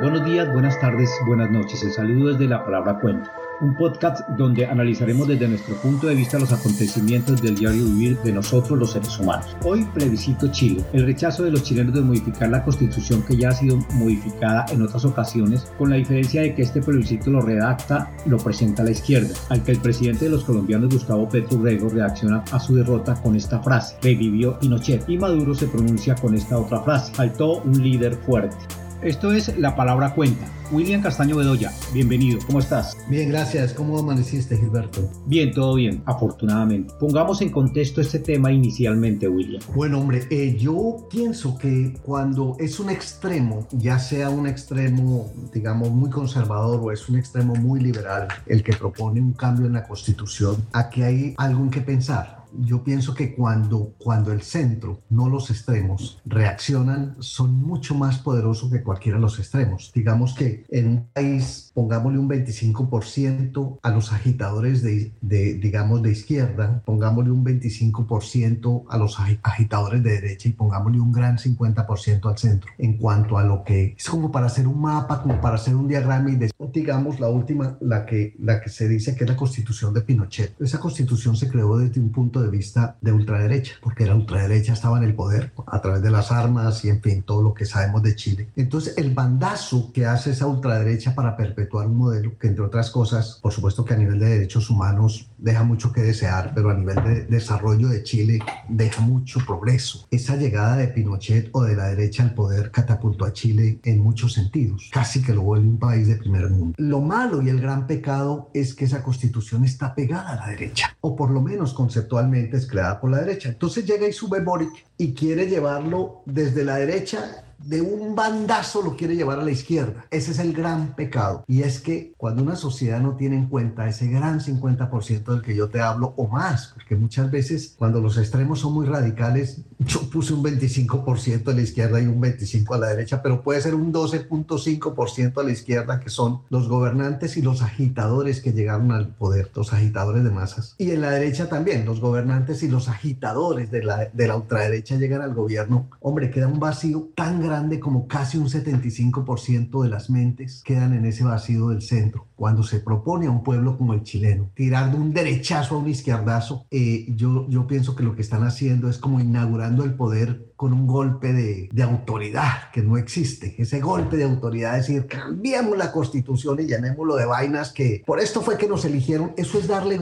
Buenos días, buenas tardes, buenas noches. El saludo desde la palabra cuenta un podcast donde analizaremos desde nuestro punto de vista los acontecimientos del diario vivir de nosotros los seres humanos. Hoy plebiscito Chile, el rechazo de los chilenos de modificar la constitución que ya ha sido modificada en otras ocasiones, con la diferencia de que este plebiscito lo redacta, lo presenta a la izquierda, al que el presidente de los colombianos Gustavo Petro Rego reacciona a su derrota con esta frase, revivió Pinochet, y Maduro se pronuncia con esta otra frase, faltó un líder fuerte. Esto es La Palabra Cuenta. William Castaño Bedoya, bienvenido, ¿cómo estás? Bien, gracias. ¿Cómo amaneciste, Gilberto? Bien, todo bien, afortunadamente. Pongamos en contexto este tema inicialmente, William. Bueno, hombre, eh, yo pienso que cuando es un extremo, ya sea un extremo, digamos, muy conservador o es un extremo muy liberal, el que propone un cambio en la Constitución, aquí hay algo en que pensar yo pienso que cuando, cuando el centro, no los extremos, reaccionan, son mucho más poderosos que cualquiera de los extremos. Digamos que en un país, pongámosle un 25% a los agitadores de, de, digamos, de izquierda, pongámosle un 25% a los agitadores de derecha y pongámosle un gran 50% al centro. En cuanto a lo que es como para hacer un mapa, como para hacer un diagrama y digamos la última, la que, la que se dice que es la constitución de Pinochet. Esa constitución se creó desde un punto de vista de ultraderecha, porque la ultraderecha estaba en el poder a través de las armas y en fin, todo lo que sabemos de Chile. Entonces, el bandazo que hace esa ultraderecha para perpetuar un modelo que, entre otras cosas, por supuesto que a nivel de derechos humanos deja mucho que desear, pero a nivel de desarrollo de Chile deja mucho progreso. Esa llegada de Pinochet o de la derecha al poder catapultó a Chile en muchos sentidos, casi que lo vuelve un país de primer mundo. Lo malo y el gran pecado es que esa constitución está pegada a la derecha, o por lo menos conceptualmente creada por la derecha. Entonces llega y sube Boric y quiere llevarlo desde la derecha de un bandazo lo quiere llevar a la izquierda. Ese es el gran pecado. Y es que cuando una sociedad no tiene en cuenta ese gran 50% del que yo te hablo o más, porque muchas veces cuando los extremos son muy radicales, yo puse un 25% a la izquierda y un 25% a la derecha, pero puede ser un 12.5% a la izquierda, que son los gobernantes y los agitadores que llegaron al poder, los agitadores de masas. Y en la derecha también, los gobernantes y los agitadores de la, de la ultraderecha llegan al gobierno. Hombre, queda un vacío tan grande como casi un 75% de las mentes quedan en ese vacío del centro. Cuando se propone a un pueblo como el chileno tirar de un derechazo a un izquierdazo, eh, yo, yo pienso que lo que están haciendo es como inaugurando el poder con un golpe de, autoridad que no existe. Ese golpe de autoridad, es decir, cambiamos la constitución y llamémoslo de vainas que por esto fue que nos eligieron, eso es darle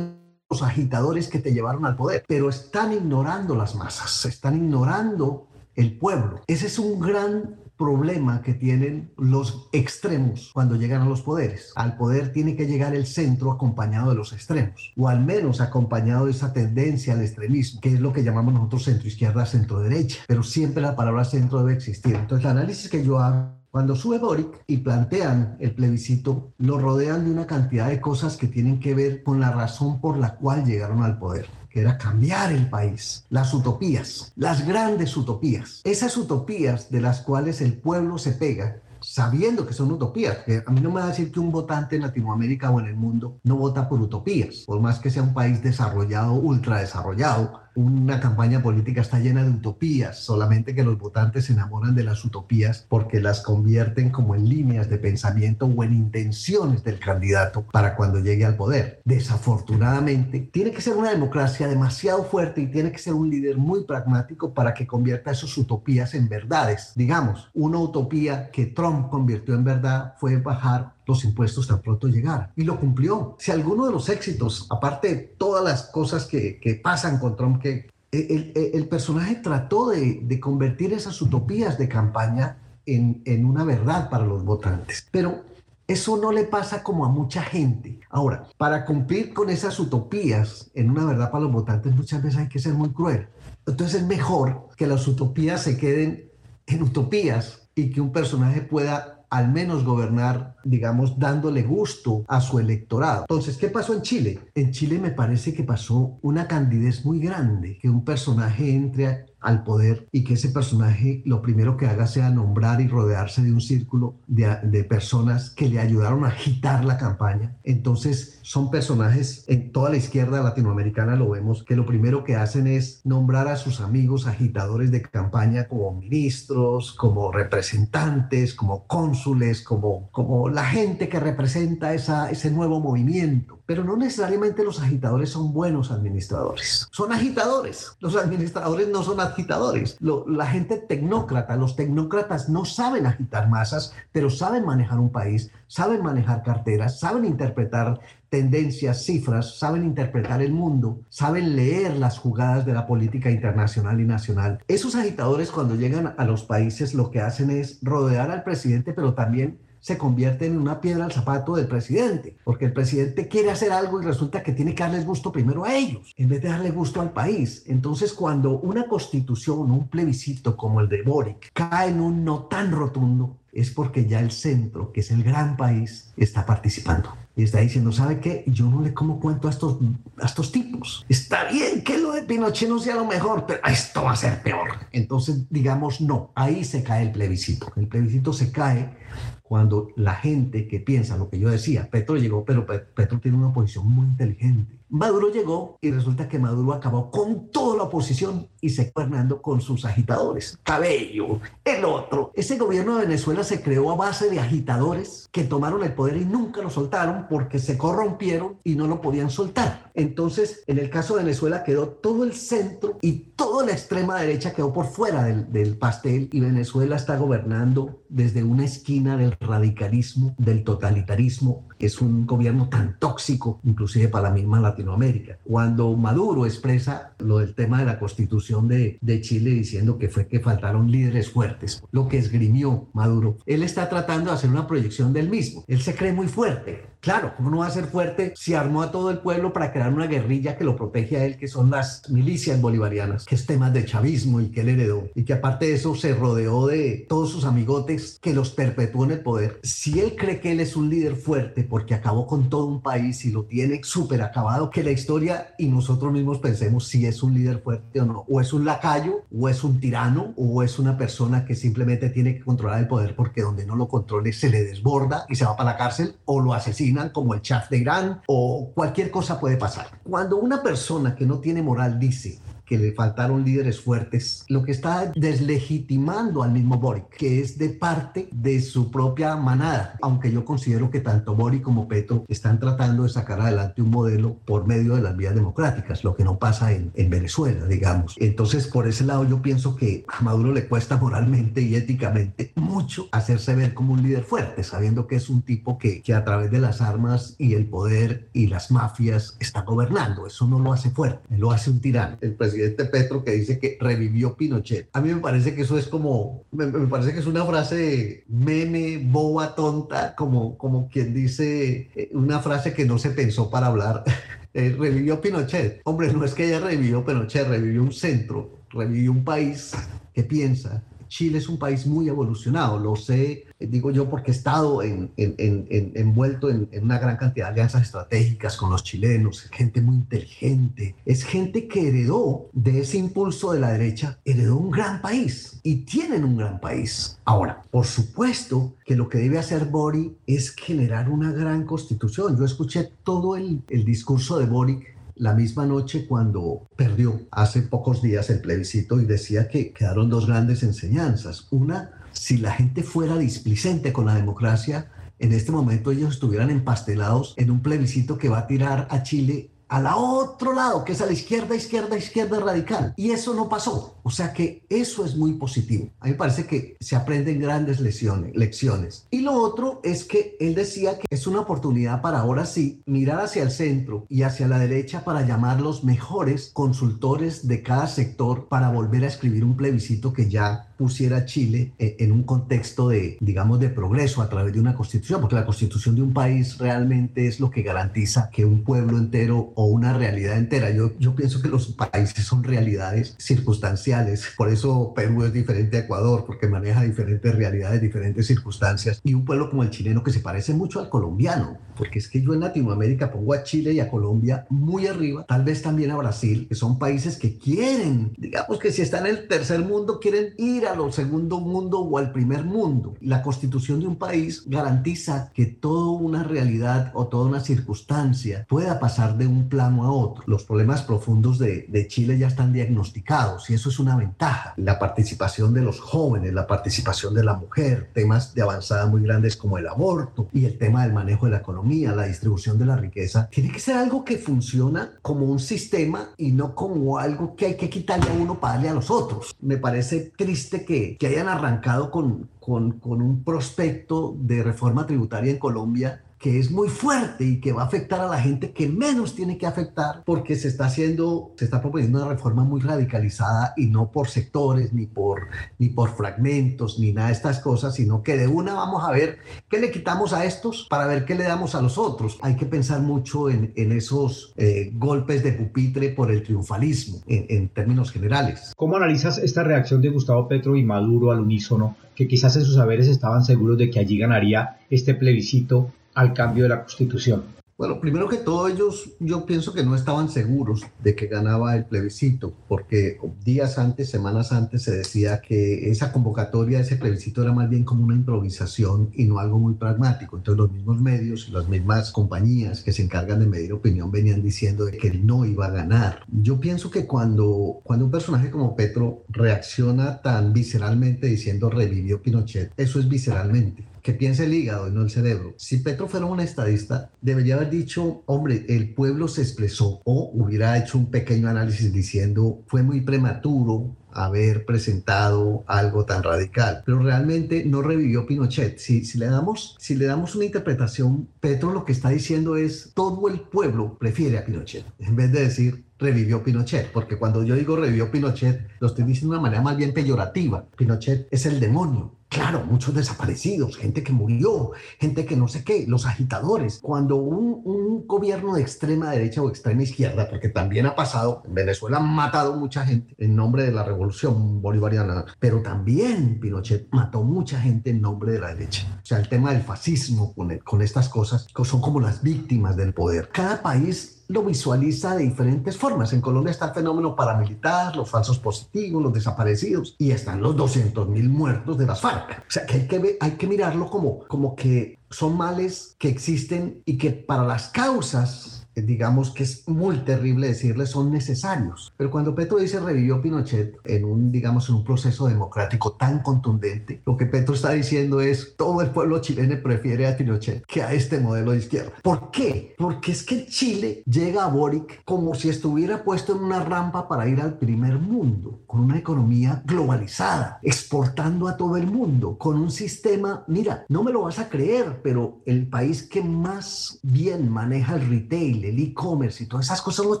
los agitadores que te llevaron al poder, pero están ignorando las masas, están ignorando el pueblo. Ese es un gran problema que tienen los extremos cuando llegan a los poderes. Al poder tiene que llegar el centro acompañado de los extremos, o al menos acompañado de esa tendencia al extremismo, que es lo que llamamos nosotros centro izquierda, centro derecha. Pero siempre la palabra centro debe existir. Entonces, el análisis que yo hago cuando sube Boric y plantean el plebiscito, lo rodean de una cantidad de cosas que tienen que ver con la razón por la cual llegaron al poder que era cambiar el país, las utopías, las grandes utopías, esas utopías de las cuales el pueblo se pega sabiendo que son utopías. A mí no me va a decir que un votante en Latinoamérica o en el mundo no vota por utopías, por más que sea un país desarrollado, ultra desarrollado, una campaña política está llena de utopías, solamente que los votantes se enamoran de las utopías porque las convierten como en líneas de pensamiento o en intenciones del candidato para cuando llegue al poder. Desafortunadamente, tiene que ser una democracia demasiado fuerte y tiene que ser un líder muy pragmático para que convierta esas utopías en verdades. Digamos, una utopía que Trump convirtió en verdad fue bajar los impuestos tan pronto llegaran. Y lo cumplió. Si alguno de los éxitos, aparte de todas las cosas que, que pasan con Trump, que el, el, personaje trató de, de, convertir esas utopías de campaña en, en una verdad para los votantes. Pero eso no le pasa como a mucha gente. Ahora, para cumplir con esas utopías en una verdad para los votantes, muchas veces hay que ser muy cruel. Entonces es mejor que las utopías se queden en utopías y que un personaje pueda al menos gobernar, digamos, dándole gusto a su electorado. Entonces, ¿qué pasó en Chile? En Chile me parece que pasó una candidez muy grande, que un personaje entre al poder y que ese personaje lo primero que haga sea nombrar y rodearse de un círculo de, personas que le ayudaron a agitar la campaña. Entonces son personajes en toda la izquierda latinoamericana lo vemos que lo primero que hacen es nombrar a sus amigos agitadores de campaña como ministros, como representantes, como cónsules, como, como la gente que representa esa, ese nuevo movimiento. Pero no necesariamente los agitadores son buenos administradores. Son agitadores. Los administradores no son agitadores. la gente tecnócrata, los tecnócratas no saben agitar masas, pero saben manejar un país, saben manejar carteras, saben interpretar tendencias, cifras, saben interpretar el mundo, saben leer las jugadas de la política internacional y nacional. Esos agitadores cuando llegan a los países lo que hacen es rodear al presidente, pero también se convierten en una piedra al zapato del presidente, porque el presidente quiere hacer algo y resulta que tiene que darles gusto primero a ellos, en vez de darle gusto al país. Entonces, cuando una constitución, un plebiscito como el de Boric, cae en un no tan rotundo, es porque ya el centro, que es el gran país, está participando. Y está diciendo, ¿sabe qué? Yo no le como cuento a estos, a estos tipos. Está bien que lo de Pinochet no sea lo mejor, pero esto va a ser peor. Entonces, digamos, no, ahí se cae el plebiscito. El plebiscito se cae cuando la gente que piensa lo que yo decía, Petro llegó, pero Petro tiene una posición muy inteligente. Maduro llegó y resulta que Maduro acabó con toda la oposición y se gobernando con sus agitadores. Cabello, el otro. Ese gobierno de Venezuela se creó a base de agitadores que tomaron el poder y nunca lo soltaron porque se corrompieron y no lo podían soltar. Entonces, en el caso de Venezuela quedó todo el centro y toda la extrema derecha quedó por fuera del, del pastel y Venezuela está gobernando desde una esquina del radicalismo, del totalitarismo. Es un gobierno tan tóxico, inclusive para la misma Latinoamérica. Cuando Maduro expresa lo del tema de la constitución de, de Chile diciendo que fue que faltaron líderes fuertes, lo que esgrimió Maduro, él está tratando de hacer una proyección del mismo. Él se cree muy fuerte, Claro, ¿cómo no va a ser fuerte si armó a todo el pueblo para crear una guerrilla que lo protege a él, que son las milicias bolivarianas, que es temas de chavismo y que él heredó, y que aparte de eso se rodeó de todos sus amigotes que los perpetuó en el poder? Si él cree que él es un líder fuerte porque acabó con todo un país y lo tiene súper acabado, que la historia y nosotros mismos pensemos si es un líder fuerte o no, o es un lacayo, o es un tirano, o es una persona que simplemente tiene que controlar el poder porque donde no lo controle se le desborda y se va para la cárcel o lo asesina como el Shah de Irán o cualquier cosa puede pasar. Cuando una persona que no tiene moral dice que le faltaron líderes fuertes, lo que está deslegitimando al mismo Boric, que es de parte de su propia manada, aunque yo considero que tanto Boric como Petro están tratando de sacar adelante un modelo por medio de las vías democráticas, lo que no pasa en, en Venezuela, digamos. Entonces, por ese lado yo pienso que a Maduro le cuesta moralmente y éticamente mucho hacerse ver como un líder fuerte, sabiendo que es un tipo que, que a través de las armas y el poder y las mafias está gobernando. Eso no lo hace fuerte, lo hace un tirano. El presidente presidente Petro que dice que revivió Pinochet. A mí me parece que eso es como, me, parece que es una frase meme, boba, tonta, como, como quien dice eh, una frase que no se pensó para hablar. Eh, revivió Pinochet. Hombre, no es que ella revivió Pinochet, revivió un centro, revivió un país que piensa, Chile es un país muy evolucionado, lo sé, eh, digo yo, porque he estado en, envuelto en, una gran cantidad de alianzas estratégicas con los chilenos, gente muy inteligente, es gente que heredó de ese impulso de la derecha, heredó un gran país y tienen un gran país. Ahora, por supuesto que lo que debe hacer Boric es generar una gran constitución. Yo escuché todo el, el discurso de Boric la misma noche cuando perdió hace pocos días el plebiscito y decía que quedaron dos grandes enseñanzas. Una, si la gente fuera displicente con la democracia, en este momento ellos estuvieran empastelados en un plebiscito que va a tirar a Chile al otro lado, que es a la izquierda, izquierda, izquierda radical. Y eso no pasó. O sea que eso es muy positivo. A mí me parece que se aprenden grandes lecciones, lecciones. Y lo otro es que él decía que es una oportunidad para ahora sí mirar hacia el centro y hacia la derecha para llamar los mejores consultores de cada sector para volver a escribir un plebiscito que ya pusiera a Chile eh, en un contexto de, digamos, de progreso a través de una constitución, porque la constitución de un país realmente es lo que garantiza que un pueblo entero o una realidad entera, yo, yo pienso que los países son realidades circunstanciales Por eso Perú es diferente a Ecuador, porque maneja diferentes realidades, diferentes circunstancias. Y un pueblo como el chileno que se parece mucho al colombiano, porque es que yo en Latinoamérica pongo a Chile y a Colombia muy arriba, tal vez también a Brasil, que son países que quieren, digamos que si están en el tercer mundo, quieren ir a lo segundo mundo o al primer mundo. La constitución de un país garantiza que toda una realidad o toda una circunstancia pueda pasar de un plano a otro. Los problemas profundos de, de Chile ya están diagnosticados y eso es una ventaja. La participación de los jóvenes, la participación de la mujer, temas de avanzada muy grandes como el aborto y el tema del manejo de la economía, la distribución de la riqueza, tiene que ser algo que funciona como un sistema y no como algo que hay que quitarle a uno para darle a los otros. Me parece triste que, que hayan arrancado con, con, con un prospecto de reforma tributaria en Colombia que es muy fuerte y que va a afectar a la gente que menos tiene que afectar porque se está haciendo, se está proponiendo una reforma muy radicalizada y no por sectores, ni por, ni por fragmentos, ni nada de estas cosas, sino que de una vamos a ver qué le quitamos a estos para ver qué le damos a los otros. Hay que pensar mucho en, en esos eh, golpes de pupitre por el triunfalismo en, en términos generales. ¿Cómo analizas esta reacción de Gustavo Petro y Maduro al unísono, que quizás en sus saberes estaban seguros de que allí ganaría este plebiscito al cambio de la Constitución? Bueno, primero que todo ellos, yo pienso que no estaban seguros de que ganaba el plebiscito, porque días antes, semanas antes, se decía que esa convocatoria, ese plebiscito era más bien como una improvisación y no algo muy pragmático. Entonces los mismos medios las mismas compañías que se encargan de medir opinión venían diciendo de que él no iba a ganar. Yo pienso que cuando, cuando un personaje como Petro reacciona tan visceralmente diciendo revivió Pinochet, eso es visceralmente que piense el hígado y no el cerebro. Si Petro fuera un estadista, debería haber dicho, hombre, el pueblo se expresó o hubiera hecho un pequeño análisis diciendo, fue muy prematuro, haber presentado algo tan radical. Pero realmente no revivió Pinochet. Si, le damos, si le damos una interpretación, Petro lo que está diciendo es todo el pueblo prefiere a Pinochet, en vez de decir revivió Pinochet, porque cuando yo digo revivió Pinochet, lo estoy diciendo de una manera más bien peyorativa. Pinochet es el demonio. Claro, muchos desaparecidos, gente que murió, gente que no sé qué, los agitadores. Cuando un, un, gobierno de extrema derecha o extrema izquierda, porque también ha pasado, en Venezuela han matado mucha gente en nombre de la revolución bolivariana, pero también Pinochet mató mucha gente en nombre de la derecha. O sea, el tema del fascismo con, con estas cosas son como las víctimas del poder. Cada país lo visualiza de diferentes formas. En Colombia está el fenómeno paramilitar, los falsos positivos, los desaparecidos y están los 200 mil muertos de las FARC. O sea que hay que, hay que mirarlo como, como que son males que existen y que para las causas digamos que es muy terrible decirle, son necesarios. Pero cuando Petro dice revivió Pinochet en un, digamos, en un proceso democrático tan contundente, lo que Petro está diciendo es, todo el pueblo chileno prefiere a Pinochet que a este modelo de izquierda. ¿Por qué? Porque es que Chile llega a Boric como si estuviera puesto en una rampa para ir al primer mundo, con una economía globalizada, exportando a todo el mundo, con un sistema, mira, no me lo vas a creer, pero el país que más bien maneja el retail, el e-commerce y todas esas cosas los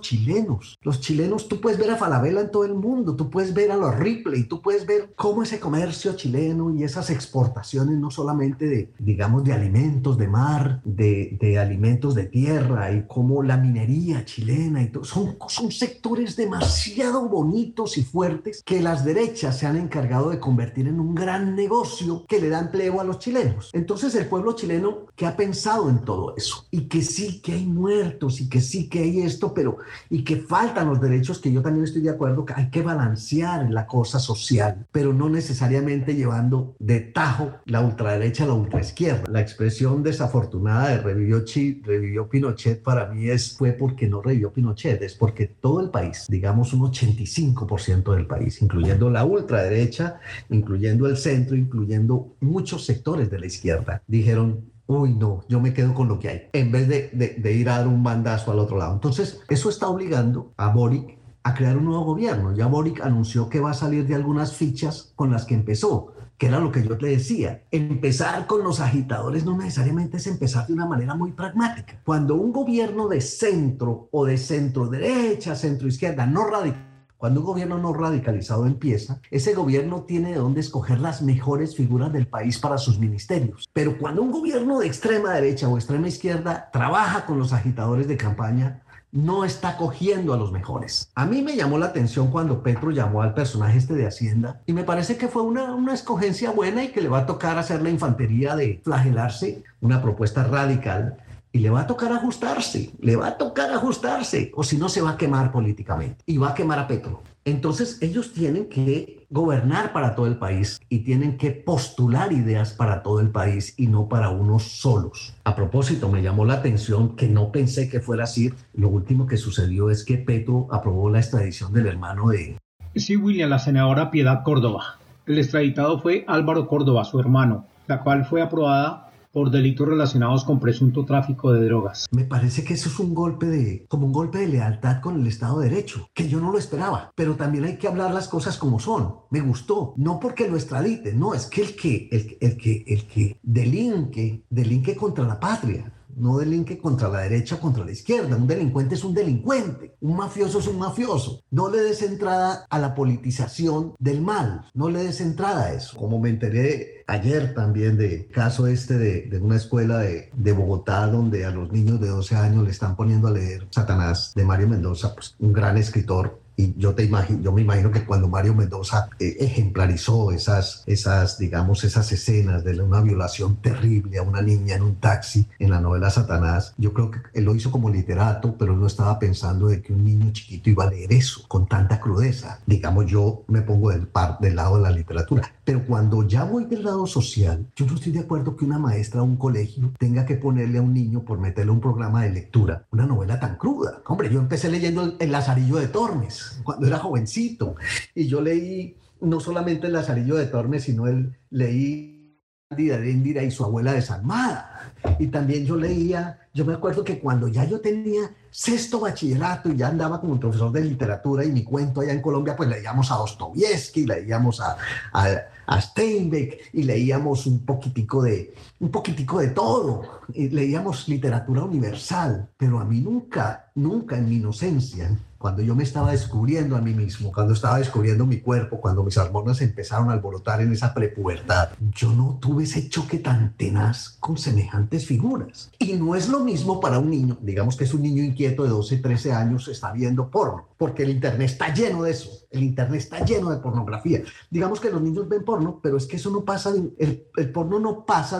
chilenos. Los chilenos, tú puedes ver a Falabella en todo el mundo, tú puedes ver a los Ripley, tú puedes ver cómo ese comercio chileno y esas exportaciones no solamente de, digamos, de alimentos de mar, de, de alimentos de tierra y cómo la minería chilena y todo, son, son sectores demasiado bonitos y fuertes que las derechas se han encargado de convertir en un gran negocio que le da empleo a los chilenos. Entonces el pueblo chileno que ha pensado en todo eso y que sí que hay muertos y que sí que hay esto, pero y que faltan los derechos, que yo también estoy de acuerdo que hay que balancear la cosa social, pero no necesariamente llevando de tajo la ultraderecha a la ultraizquierda. La expresión desafortunada de revivió, Chi, revivió Pinochet para mí es, fue porque no revivió Pinochet, es porque todo el país, digamos un 85% del país, incluyendo la ultraderecha, incluyendo el centro, incluyendo muchos sectores de la izquierda, dijeron uy, no, yo me quedo con lo que hay, en vez de, de, ir a dar un bandazo al otro lado. Entonces, eso está obligando a Boric a crear un nuevo gobierno. Ya Boric anunció que va a salir de algunas fichas con las que empezó, que era lo que yo le decía. Empezar con los agitadores no necesariamente es empezar de una manera muy pragmática. Cuando un gobierno de centro o de centro derecha, centro izquierda, no radical, cuando un gobierno no radicalizado empieza, ese gobierno tiene de dónde escoger las mejores figuras del país para sus ministerios. Pero cuando un gobierno de extrema derecha o extrema izquierda trabaja con los agitadores de campaña, no está cogiendo a los mejores. A mí me llamó la atención cuando Petro llamó al personaje este de Hacienda y me parece que fue una, una escogencia buena y que le va a tocar hacer la infantería de flagelarse, una propuesta radical y le va a tocar ajustarse, le va a tocar ajustarse, o si no se va a quemar políticamente y va a quemar a Petro. Entonces ellos tienen que gobernar para todo el país y tienen que postular ideas para todo el país y no para unos solos. A propósito, me llamó la atención que no pensé que fuera así. Lo último que sucedió es que Petro aprobó la extradición del hermano de... Sí, William, la senadora Piedad Córdoba. El extraditado fue Álvaro Córdoba, su hermano, la cual fue aprobada por delitos relacionados con presunto tráfico de drogas. Me parece que eso es un golpe de, como un golpe de lealtad con el Estado de Derecho, que yo no lo esperaba, pero también hay que hablar las cosas como son. Me gustó, no porque lo extradite, no, es que el que, el, el que, el que delinque, delinque contra la patria no delinque contra la derecha contra la izquierda. Un delincuente es un delincuente, un mafioso es un mafioso. No le des entrada a la politización del mal, no le des entrada a eso. Como me enteré ayer también de caso este de, de una escuela de, de, Bogotá donde a los niños de 12 años le están poniendo a leer Satanás de Mario Mendoza, pues un gran escritor y yo, te imagino, yo me imagino que cuando Mario Mendoza eh, ejemplarizó esas, esas, digamos, esas escenas de una violación terrible a una niña en un taxi en la novela Satanás, yo creo que él lo hizo como literato, pero no estaba pensando de que un niño chiquito iba a leer eso con tanta crudeza. Digamos, yo me pongo del, par, del lado de la literatura. Pero cuando ya voy del lado social, yo no estoy de acuerdo que una maestra o un colegio tenga que ponerle a un niño por meterle un programa de lectura una novela tan cruda. Hombre, yo empecé leyendo El, el Lazarillo de Tormes cuando era jovencito. Y yo leí no solamente el Lazarillo de Tormes, sino el, leí de Indira y su abuela desalmada. Y también yo leía, yo me acuerdo que cuando ya yo tenía sexto bachillerato y ya andaba como profesor de literatura y mi cuento allá en Colombia, pues leíamos a Dostoyevsky, leíamos a, a, a, Steinbeck y leíamos un poquitico de, un poquitico de todo. Leíamos literatura universal, pero a mí nunca, nunca en mi inocencia cuando yo me estaba descubriendo a mí mismo, cuando estaba descubriendo mi cuerpo, cuando mis hormonas empezaron a alborotar en esa prepubertad, yo no tuve ese choque tan tenaz con semejantes figuras. Y no es lo mismo para un niño, digamos que es un niño inquieto de 12, 13 años, está viendo porno, porque el Internet está lleno de eso, el Internet está lleno de pornografía. Digamos que los niños ven porno, pero es que eso no pasa, el, el porno no pasa,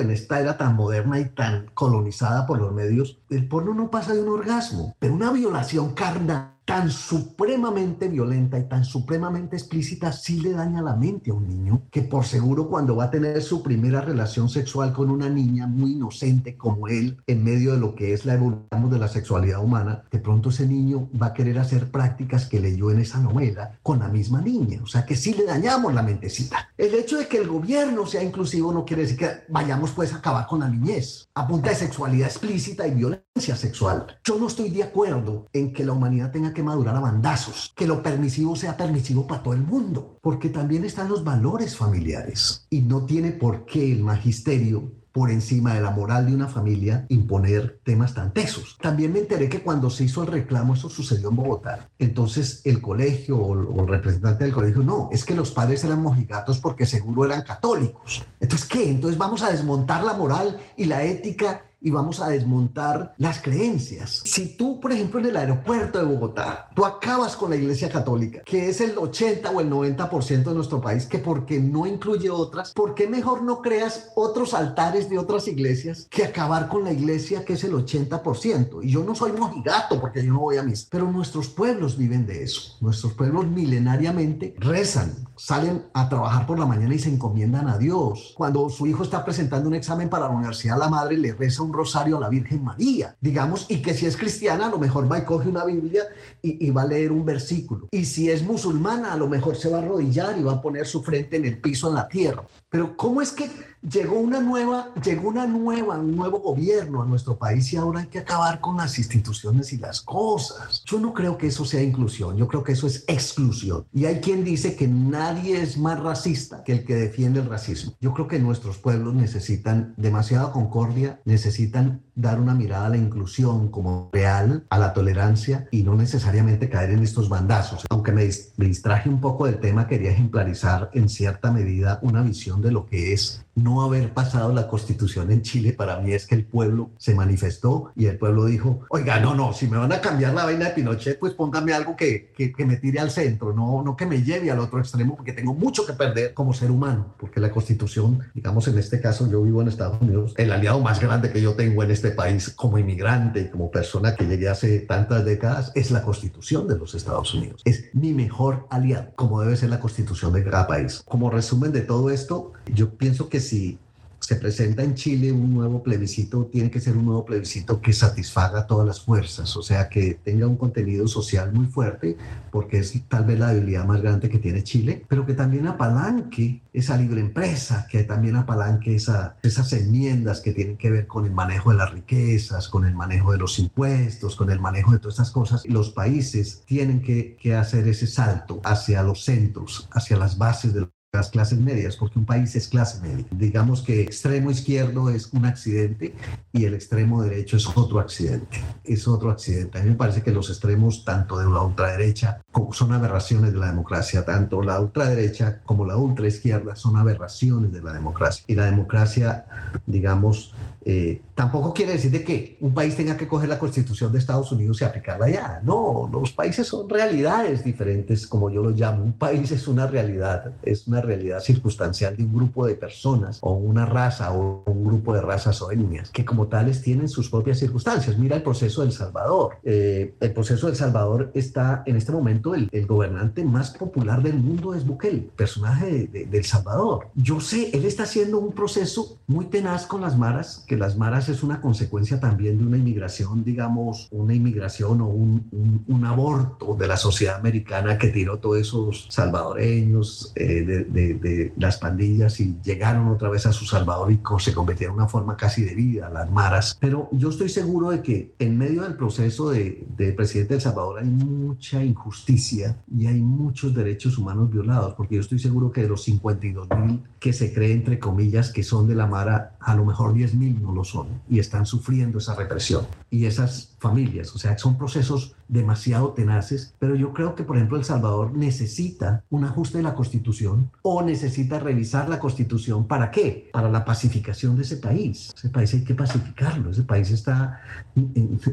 en esta era tan moderna y tan colonizada por los medios, el porno no pasa de un orgasmo, pero una violación carnal tan supremamente violenta y tan supremamente explícita sí le daña la mente a un niño que por seguro cuando va a tener su primera relación sexual con una niña muy inocente como él en medio de lo que es la evolución de la sexualidad humana, de pronto ese niño va a querer hacer prácticas que leyó en esa novela con la misma niña. O sea que sí le dañamos la mentecita. El hecho de que el gobierno sea inclusivo no quiere decir que vayamos pues a acabar con la niñez a punta de sexualidad explícita y violencia sexual. Yo no estoy de acuerdo en que la humanidad tenga que madurar a bandazos, que lo permisivo sea permisivo para todo el mundo, porque también están los valores familiares y no tiene por qué el magisterio por encima de la moral de una familia imponer temas tan tesos. También me enteré que cuando se hizo el reclamo, eso sucedió en Bogotá, entonces el colegio o el representante del colegio, no, es que los padres eran mojigatos porque seguro eran católicos. Entonces, ¿qué? Entonces vamos a desmontar la moral y la ética y vamos a desmontar las creencias. Si tú, por ejemplo, en el aeropuerto de Bogotá, tú acabas con la Iglesia Católica, que es el 80 o el 90% de nuestro país, que porque no incluye otras, ¿por qué mejor no creas otros altares de otras iglesias que acabar con la iglesia que es el 80%? Y yo no soy mojigato porque yo no voy a misa, pero nuestros pueblos viven de eso. Nuestros pueblos milenariamente rezan, salen a trabajar por la mañana y se encomiendan a Dios. Cuando su hijo está presentando un examen para la universidad, la madre le reza un rosario a la Virgen María, digamos, y que si es cristiana, a lo mejor va y coge una Biblia y, y, va a leer un versículo. Y si es musulmana, a lo mejor se va a arrodillar y va a poner su frente en el piso, en la tierra. Pero ¿cómo es que llegó una nueva, llegó una nueva, un nuevo gobierno a nuestro país y ahora hay que acabar con las instituciones y las cosas? Yo no creo que eso sea inclusión, yo creo que eso es exclusión. Y hay quien dice que nadie nadie es más racista que el que defiende el racismo. Yo creo que nuestros pueblos necesitan demasiada concordia, necesitan dar una mirada a la inclusión como real, a la tolerancia y no necesariamente caer en estos bandazos. Aunque me, distraje un poco del tema, quería ejemplarizar en cierta medida una visión de lo que es no haber pasado la constitución en Chile para mí es que el pueblo se manifestó y el pueblo dijo, oiga, no, no, si me van a cambiar la vaina de Pinochet, pues póngame algo que, que, me tire al centro, no, no que me lleve al otro extremo, porque tengo mucho que perder como ser humano, porque la constitución, digamos en este caso, yo vivo en Estados Unidos, el aliado más grande que yo tengo en este país como inmigrante como persona que llegué hace tantas décadas es la constitución de los Estados Unidos. Es mi mejor aliado, como debe ser la constitución de cada país. Como resumen de todo esto, yo pienso que si se presenta en Chile un nuevo plebiscito, tiene que ser un nuevo plebiscito que satisfaga todas las fuerzas, o sea, que tenga un contenido social muy fuerte, porque es tal vez la debilidad más grande que tiene Chile, pero que también apalanque esa libre empresa, que también apalanque esa, esas enmiendas que tienen que ver con el manejo de las riquezas, con el manejo de los impuestos, con el manejo de todas estas cosas. Los países tienen que, que hacer ese salto hacia los centros, hacia las bases de las clases medias, porque un país es clase media. Digamos que extremo izquierdo es un accidente y el extremo derecho es otro accidente. Es otro accidente. A mí me parece que los extremos, tanto de la ultraderecha, son aberraciones de la democracia, tanto la ultraderecha como la ultraizquierda son aberraciones de la democracia. Y la democracia, digamos, eh, tampoco quiere decir de que un país tenga que coger la constitución de Estados Unidos y aplicarla allá. No, los países son realidades diferentes, como yo lo llamo. Un país es una realidad, es una realidad circunstancial de un grupo de personas o una raza o un grupo de razas o etnias que como tales tienen sus propias circunstancias. Mira el proceso del Salvador. Eh, el proceso del Salvador está en este momento el, gobernante más popular del mundo es Bukele, personaje de, El Salvador. Yo sé, él está haciendo un proceso muy tenaz con las maras, que las maras es una consecuencia también de una inmigración, digamos, una inmigración o un, un, aborto de la sociedad americana que tiró todos esos salvadoreños eh, de, de, las pandillas y llegaron otra vez a su Salvador y se convirtieron en una forma casi de vida, las maras. Pero yo estoy seguro de que en medio del proceso de, del presidente de El Salvador hay mucha injusticia y hay muchos derechos humanos violados, porque yo estoy seguro que de los 52 mil que se cree, entre comillas, que son de la Mara, a lo mejor 10 mil no lo son y están sufriendo esa represión. Y esas familias, o sea, son procesos demasiado tenaces, pero yo creo que, por ejemplo, El Salvador necesita un ajuste de la constitución o necesita revisar la constitución. ¿Para qué? Para la pacificación de ese país. Ese país hay que pacificarlo. Ese país está,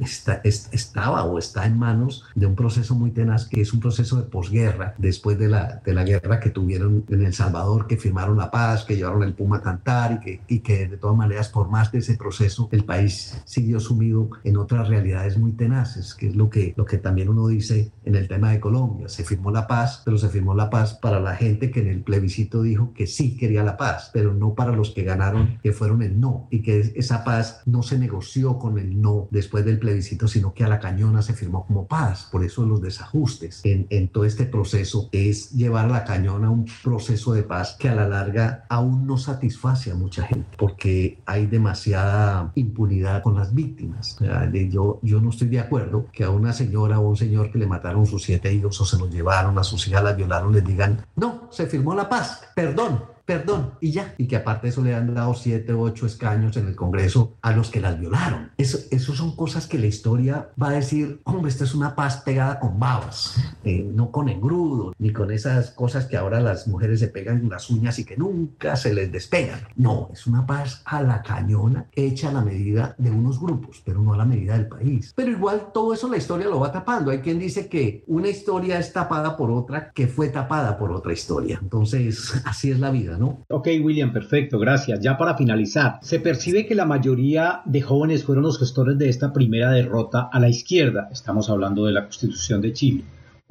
está, estaba o está en manos de un proceso muy tenaz que es un proceso de posguerra, después de la, de la guerra que tuvieron en El Salvador, que firmaron la paz, que llevaron el Puma a cantar y que, y que de todas maneras, por más de ese proceso, el país siguió sumido en otras realidades muy tenaces, que es lo que que también uno dice en el tema de Colombia. Se firmó la paz, pero se firmó la paz para la gente que en el plebiscito dijo que sí quería la paz, pero no para los que ganaron, que fueron el no. Y que esa paz no se negoció con el no después del plebiscito, sino que a la cañona se firmó como paz. Por eso los desajustes en, en todo este proceso es llevar a la cañona un proceso de paz que a la larga aún no satisface a mucha gente, porque hay demasiada impunidad con las víctimas. yo, yo no estoy de acuerdo que a una señora señora o un señor que le mataron sus siete hijos o se los llevaron, a sus hijas las violaron, les digan, no, se firmó la paz, perdón, perdón, y ya. Y que aparte de eso le han dado siete u ocho escaños en el Congreso a los que las violaron. Eso, son cosas que la historia va a decir, hombre, esta es una paz pegada con babas, eh, no con engrudo, ni con esas cosas que ahora las mujeres se pegan las uñas y que nunca se les despegan. No, es una paz a la cañona, hecha a la medida de unos grupos, pero no a la medida del país. Pero igual todo eso la historia lo va tapando. Hay quien dice que una historia es tapada por otra que fue tapada por otra historia. Entonces, así es la vida. Ok, William, perfecto, gracias. Ya para finalizar, se percibe que la mayoría de jóvenes fueron los gestores de esta primera derrota a la izquierda. Estamos hablando de la Constitución de Chile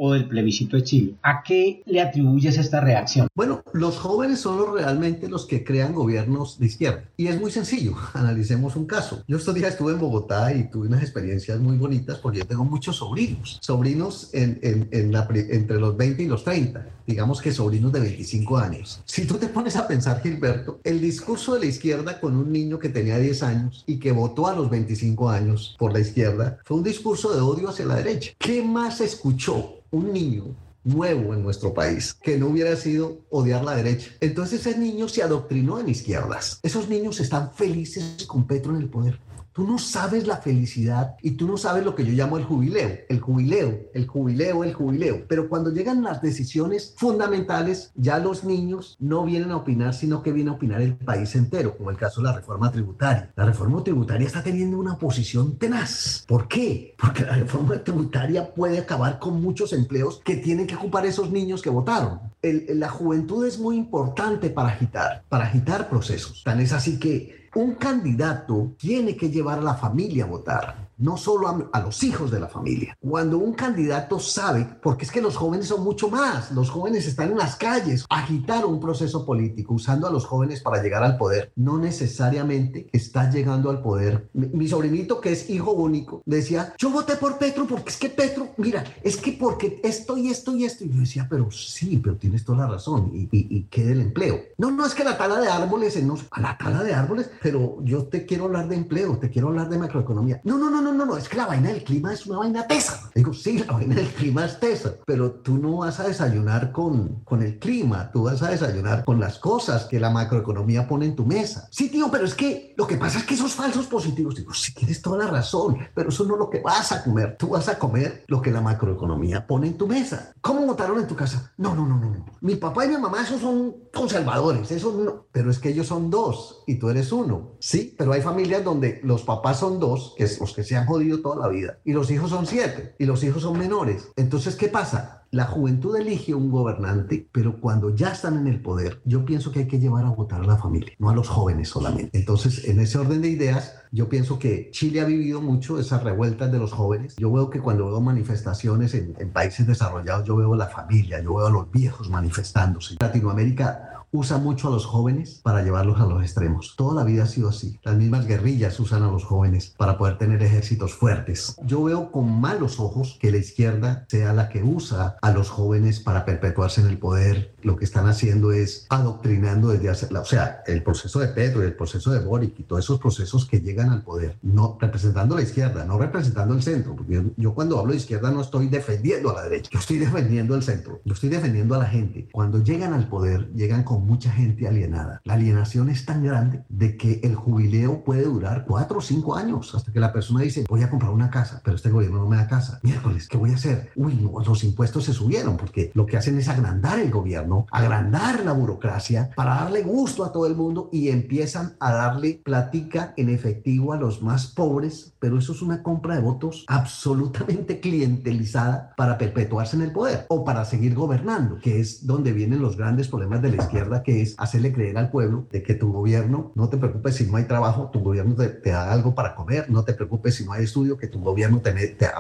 o del plebiscito de Chile. ¿A qué le atribuyes esta reacción? Bueno, los jóvenes son los, realmente los que crean gobiernos de izquierda. Y es muy sencillo. Analicemos un caso. Yo estos días estuve en Bogotá y tuve unas experiencias muy bonitas porque yo tengo muchos sobrinos. Sobrinos entre los 20 y los 30. Digamos que sobrinos de 25 años. Si tú te pones a pensar, Gilberto, el discurso de la izquierda con un niño que tenía 10 años y que votó a los 25 años por la izquierda fue un discurso de odio hacia la derecha. ¿Qué más escuchó un niño nuevo en nuestro país, que no hubiera sido odiar la derecha. Entonces ese niño se adoctrinó en izquierdas. Esos niños están felices con Petro en el poder. Tú no sabes la felicidad y tú no sabes lo que yo llamo el jubileo, el jubileo, el jubileo, el jubileo. Pero cuando llegan las decisiones fundamentales, ya los niños no vienen a opinar, sino que viene a opinar el país entero, como el caso de la reforma tributaria. La reforma tributaria está teniendo una posición tenaz. ¿Por qué? Porque la reforma tributaria puede acabar con muchos empleos que tienen que ocupar esos niños que votaron. la juventud es muy importante para agitar, para agitar procesos. Tan es así que un candidato tiene que llevar a la familia a votar no solo a, los hijos de la familia. Cuando un candidato sabe, porque es que los jóvenes son mucho más, los jóvenes están en las calles, agitar un proceso político usando a los jóvenes para llegar al poder, no necesariamente está llegando al poder. Mi, sobrinito, que es hijo único, decía, yo voté por Petro porque es que Petro, mira, es que porque esto y esto y esto. Y yo decía, pero sí, pero tienes toda la razón. ¿Y, y, qué del empleo? No, no es que la tala de árboles, no, a la tala de árboles, pero yo te quiero hablar de empleo, te quiero hablar de macroeconomía. No, no, no, no, no, no, es que la vaina del clima es una vaina tesa. Digo, sí, la vaina del clima es tesa, pero tú no vas a desayunar con, con el clima, tú vas a desayunar con las cosas que la macroeconomía pone en tu mesa. Sí, tío, pero es que lo que pasa es que esos falsos positivos, digo, sí, tienes toda la razón, pero eso no es lo que vas a comer. Tú vas a comer lo que la macroeconomía pone en tu mesa. ¿Cómo votaron en tu casa? No, no, no, no, no. Mi papá y mi mamá, esos son conservadores, eso no. Pero es que ellos son dos y tú eres uno. Sí, pero hay familias donde los papás son dos, que es los que se han jodido toda la vida, y los hijos son siete, y los hijos son menores. Entonces, ¿qué pasa? La juventud elige un gobernante, pero cuando ya están en el poder, yo pienso que hay que llevar a votar a la familia, no a los jóvenes solamente. Entonces, en ese orden de ideas, yo pienso que Chile ha vivido mucho esas revueltas de los jóvenes. Yo veo que cuando veo manifestaciones en, en países desarrollados, yo veo a la familia, yo veo a los viejos manifestándose. Latinoamérica usa mucho a los jóvenes para llevarlos a los extremos. Toda la vida ha sido así. Las mismas guerrillas usan a los jóvenes para poder tener ejércitos fuertes. Yo veo con malos ojos que la izquierda sea la que usa a los jóvenes para perpetuarse en el poder. Lo que están haciendo es adoctrinando desde hace, o sea, el proceso de Pedro el proceso de Boric y todos esos procesos que llegan al poder, no representando la izquierda, no representando el centro, porque yo, yo cuando hablo de izquierda no estoy defendiendo a la derecha, yo estoy defendiendo el centro, yo estoy defendiendo a la gente. Cuando llegan al poder, llegan con mucha gente alienada. La alienación es tan grande de que el jubileo puede durar cuatro o cinco años hasta que la persona dice, voy a comprar una casa, pero este gobierno no me da casa. Miércoles, ¿qué voy a hacer? Uy, los impuestos se subieron porque lo que hacen es agrandar el gobierno, agrandar la burocracia para darle gusto a todo el mundo y empiezan a darle platica en efectivo a los más pobres, pero eso es una compra de votos absolutamente clientelizada para perpetuarse en el poder o para seguir gobernando, que es donde vienen los grandes problemas de la izquierda que es hacerle creer al pueblo de que tu gobierno, no te preocupes si no hay trabajo, tu gobierno te, da algo para comer, no te preocupes si no hay estudio, que tu gobierno te,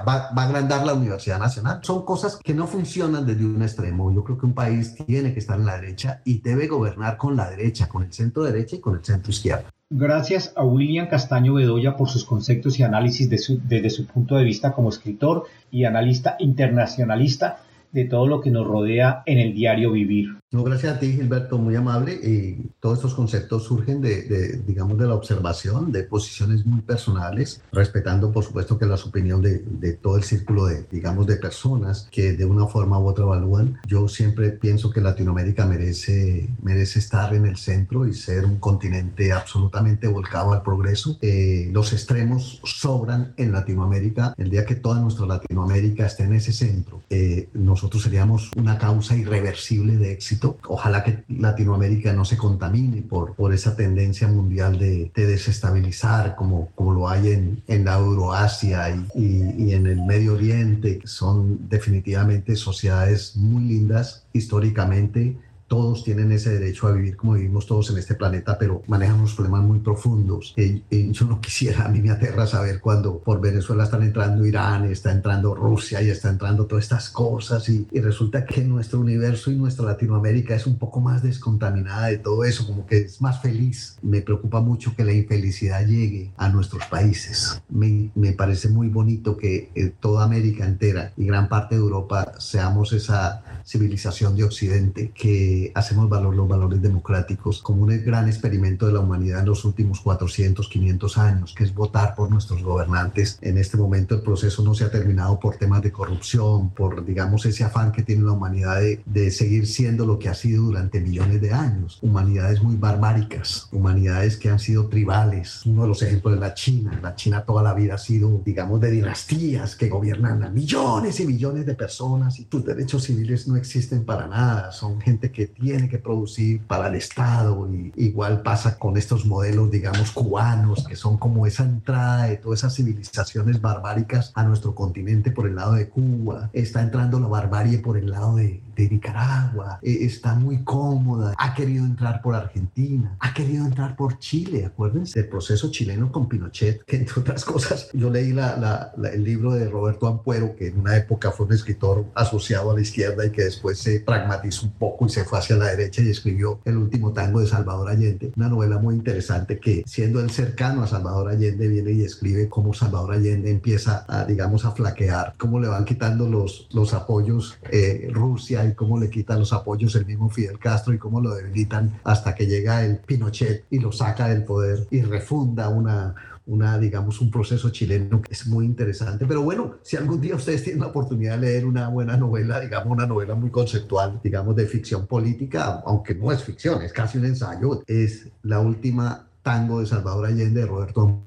va, va, a agrandar la Universidad Nacional. Son cosas que no funcionan desde un extremo. Yo creo que un país tiene que estar en la derecha y debe gobernar con la derecha, con el centro derecha y con el centro izquierda. Gracias a William Castaño Bedoya por sus conceptos y análisis desde su punto de vista como escritor y analista internacionalista de todo lo que nos rodea en el diario vivir. No, gracias a ti, Gilberto, muy amable. Y todos estos conceptos surgen de, digamos, de la observación, de posiciones muy personales, respetando, por supuesto, que las opiniones de, todo el círculo de, digamos, de personas que de una forma u otra evalúan. Yo siempre pienso que Latinoamérica merece, merece estar en el centro y ser un continente absolutamente volcado al progreso. Eh, los extremos sobran en Latinoamérica. El día que toda nuestra Latinoamérica esté en ese centro, eh, nosotros seríamos una causa irreversible de éxito Ojalá que Latinoamérica no se contamine por, por esa tendencia mundial de, desestabilizar como, como lo hay en, en la Euroasia y, y en el Medio Oriente, son definitivamente sociedades muy lindas históricamente todos tienen ese derecho a vivir como vivimos todos en este planeta, pero manejan unos problemas muy profundos. Y, yo no quisiera, a mí me aterra saber cuando por Venezuela están entrando Irán, está entrando Rusia y está entrando todas estas cosas y, y resulta que nuestro universo y nuestra Latinoamérica es un poco más descontaminada de todo eso, como que es más feliz. Me preocupa mucho que la infelicidad llegue a nuestros países. Me, me parece muy bonito que eh, toda América entera y gran parte de Europa seamos esa civilización de Occidente que hacemos valor los valores democráticos como un gran experimento de la humanidad en los últimos 400, 500 años, que es votar por nuestros gobernantes. En este momento el proceso no se ha terminado por temas de corrupción, por, digamos, ese afán que tiene la humanidad de, de seguir siendo lo que ha sido durante millones de años. Humanidades muy barbáricas, humanidades que han sido tribales. Uno de los ejemplos es la China. La China toda la vida ha sido, digamos, de dinastías que gobiernan a millones y millones de personas y tus derechos civiles no existen para nada. Son gente que tiene que producir para el Estado. Y igual pasa con estos modelos, digamos, cubanos, que son como esa entrada de todas esas civilizaciones barbáricas a nuestro continente por el lado de Cuba. Está entrando la barbarie por el lado de, de Nicaragua, e, está muy cómoda, ha querido entrar por Argentina, ha querido entrar por Chile, acuérdense del proceso chileno con Pinochet, que entre otras cosas, yo leí la, el libro de Roberto Ampuero, que en una época fue un escritor asociado a la izquierda y que después se pragmatizó un poco y se hacia la derecha y escribió El último tango de Salvador Allende, una novela muy interesante que siendo él cercano a Salvador Allende viene y escribe cómo Salvador Allende empieza a, digamos, a flaquear, cómo le van quitando los, los apoyos eh, Rusia y cómo le quitan los apoyos el mismo Fidel Castro y cómo lo debilitan hasta que llega el Pinochet y lo saca del poder y refunda una, una, digamos, un proceso chileno que es muy interesante. Pero bueno, si algún día ustedes tienen la oportunidad de leer una buena novela, digamos, una novela muy conceptual, digamos, de ficción política, aunque no es ficción, es casi un ensayo, es La última tango de Salvador Allende de Roberto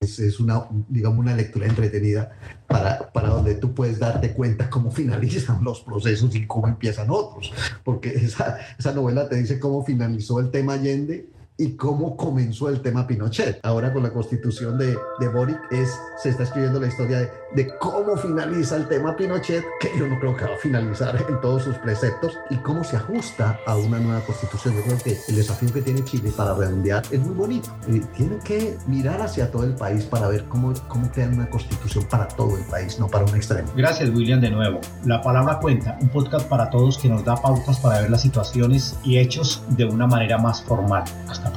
es, una, digamos, una lectura entretenida para, para donde tú puedes darte cuenta cómo finalizan los procesos y cómo empiezan otros. Porque esa, esa novela te dice cómo finalizó el tema Allende y cómo comenzó el tema Pinochet. Ahora con la constitución de, de Boric es, se está escribiendo la historia de, de, cómo finaliza el tema Pinochet, que yo no creo que va a finalizar en todos sus preceptos, y cómo se ajusta a una nueva constitución. Yo creo que el desafío que tiene Chile para redondear es muy bonito. Eh, tiene que mirar hacia todo el país para ver cómo, cómo crear una constitución para todo el país, no para un extremo. Gracias, William, de nuevo. La palabra cuenta, un podcast para todos que nos da pautas para ver las situaciones y hechos de una manera más formal. Hasta